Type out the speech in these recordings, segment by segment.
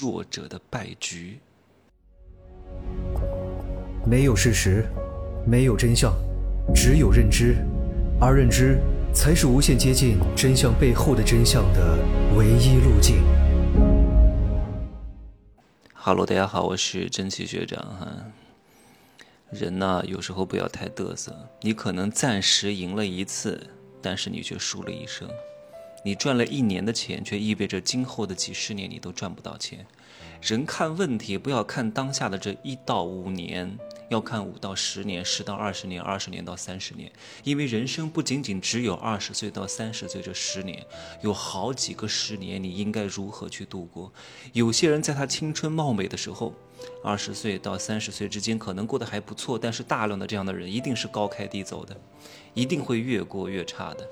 弱者的败局。没有事实，没有真相，只有认知，而认知才是无限接近真相背后的真相的唯一路径。哈喽，大家好，我是真奇学长哈。人呢，有时候不要太嘚瑟。你可能暂时赢了一次，但是你却输了一生。你赚了一年的钱，却意味着今后的几十年你都赚不到钱。人看问题，不要看当下的这一到五年，要看五到十年、十到二十年、二十年到三十年。因为人生不仅仅只有二十岁到三十岁这十年，有好几个十年，你应该如何去度过？有些人在他青春貌美的时候，二十岁到三十岁之间可能过得还不错，但是大量的这样的人一定是高开低走的，一定会越过越差的。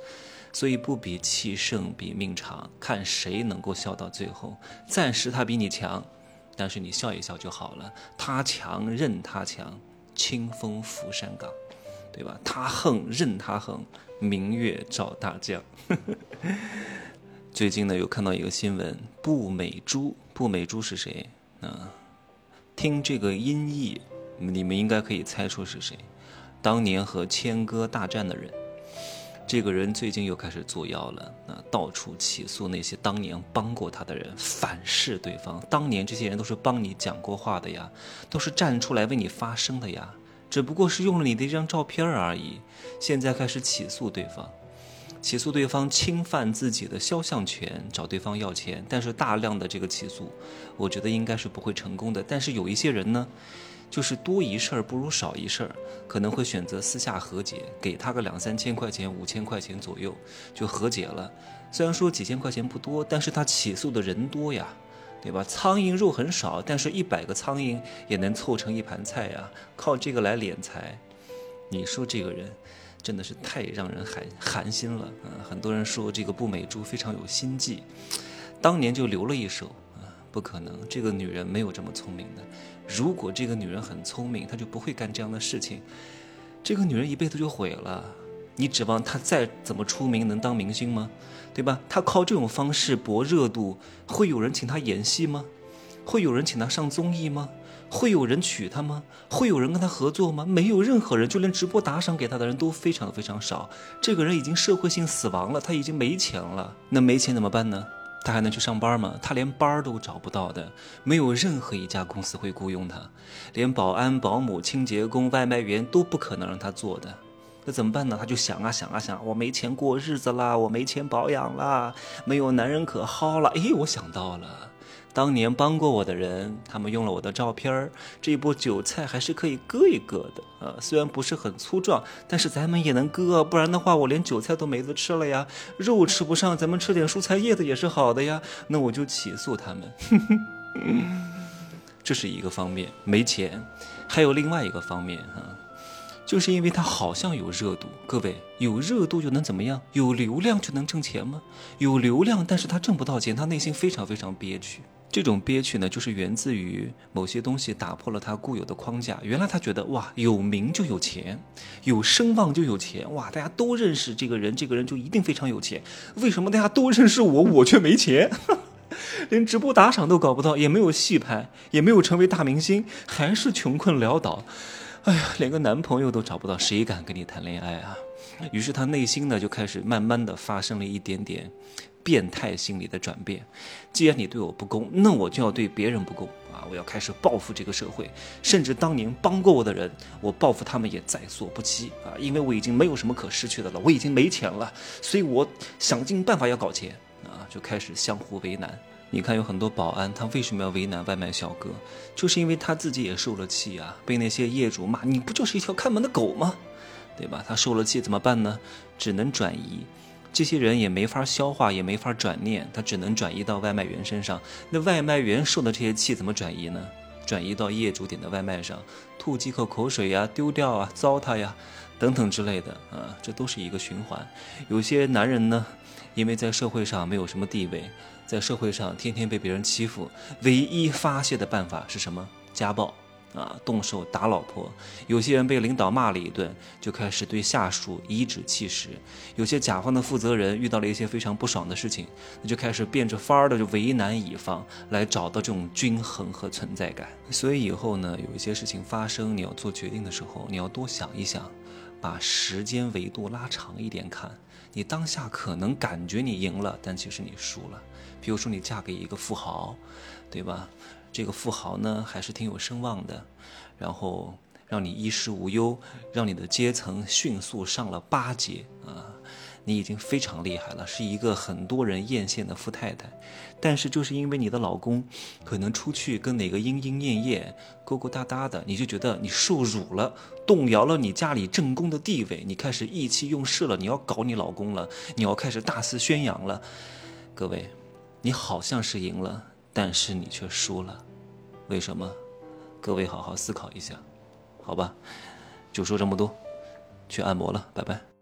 所以不比气盛，比命长，看谁能够笑到最后。暂时他比你强，但是你笑一笑就好了。他强任他强，清风拂山岗，对吧？他横任他横，明月照大江。最近呢，有看到一个新闻，步美珠，步美珠是谁？啊，听这个音译，你们应该可以猜出是谁。当年和谦哥大战的人。这个人最近又开始作妖了，啊，到处起诉那些当年帮过他的人，反噬对方。当年这些人都是帮你讲过话的呀，都是站出来为你发声的呀，只不过是用了你的一张照片而已。现在开始起诉对方，起诉对方侵犯自己的肖像权，找对方要钱。但是大量的这个起诉，我觉得应该是不会成功的。但是有一些人呢。就是多一事儿不如少一事儿，可能会选择私下和解，给他个两三千块钱、五千块钱左右就和解了。虽然说几千块钱不多，但是他起诉的人多呀，对吧？苍蝇肉很少，但是一百个苍蝇也能凑成一盘菜呀，靠这个来敛财。你说这个人真的是太让人寒寒心了啊！很多人说这个步美珠非常有心计，当年就留了一手。不可能，这个女人没有这么聪明的。如果这个女人很聪明，她就不会干这样的事情。这个女人一辈子就毁了。你指望她再怎么出名能当明星吗？对吧？她靠这种方式博热度，会有人请她演戏吗？会有人请她上综艺吗？会有人娶她吗？会有人跟她合作吗？没有任何人，就连直播打赏给她的人都非常非常少。这个人已经社会性死亡了，他已经没钱了。那没钱怎么办呢？他还能去上班吗？他连班都找不到的，没有任何一家公司会雇佣他，连保安、保姆、清洁工、外卖员都不可能让他做的。那怎么办呢？他就想啊想啊想，我没钱过日子啦，我没钱保养啦，没有男人可薅了。哎，我想到了。当年帮过我的人，他们用了我的照片儿，这一波韭菜还是可以割一割的啊。虽然不是很粗壮，但是咱们也能割，不然的话我连韭菜都没得吃了呀。肉吃不上，咱们吃点蔬菜叶子也是好的呀。那我就起诉他们，这是一个方面，没钱。还有另外一个方面啊，就是因为他好像有热度。各位，有热度就能怎么样？有流量就能挣钱吗？有流量，但是他挣不到钱，他内心非常非常憋屈。这种憋屈呢，就是源自于某些东西打破了他固有的框架。原来他觉得哇，有名就有钱，有声望就有钱，哇，大家都认识这个人，这个人就一定非常有钱。为什么大家都认识我，我却没钱？连直播打赏都搞不到，也没有戏拍，也没有成为大明星，还是穷困潦倒。哎呀，连个男朋友都找不到，谁敢跟你谈恋爱啊？于是他内心呢，就开始慢慢的发生了一点点。变态心理的转变，既然你对我不公，那我就要对别人不公啊！我要开始报复这个社会，甚至当年帮过我的人，我报复他们也在所不惜啊！因为我已经没有什么可失去的了，我已经没钱了，所以我想尽办法要搞钱啊！就开始相互为难。你看，有很多保安，他为什么要为难外卖小哥？就是因为他自己也受了气啊，被那些业主骂，你不就是一条看门的狗吗？对吧？他受了气怎么办呢？只能转移。这些人也没法消化，也没法转念，他只能转移到外卖员身上。那外卖员受的这些气怎么转移呢？转移到业主点的外卖上，吐几口口水呀，丢掉啊，糟蹋呀，等等之类的啊，这都是一个循环。有些男人呢，因为在社会上没有什么地位，在社会上天天被别人欺负，唯一发泄的办法是什么？家暴。啊，动手打老婆；有些人被领导骂了一顿，就开始对下属颐指气使；有些甲方的负责人遇到了一些非常不爽的事情，那就开始变着法儿的就为难乙方，来找到这种均衡和存在感。所以以后呢，有一些事情发生，你要做决定的时候，你要多想一想，把时间维度拉长一点看。你当下可能感觉你赢了，但其实你输了。比如说你嫁给一个富豪，对吧？这个富豪呢还是挺有声望的，然后让你衣食无忧，让你的阶层迅速上了八阶啊！你已经非常厉害了，是一个很多人艳羡的富太太。但是就是因为你的老公可能出去跟哪个莺莺燕燕勾勾搭搭的，你就觉得你受辱了，动摇了你家里正宫的地位，你开始意气用事了，你要搞你老公了，你要开始大肆宣扬了。各位，你好像是赢了，但是你却输了。为什么？各位好好思考一下，好吧？就说这么多，去按摩了，拜拜。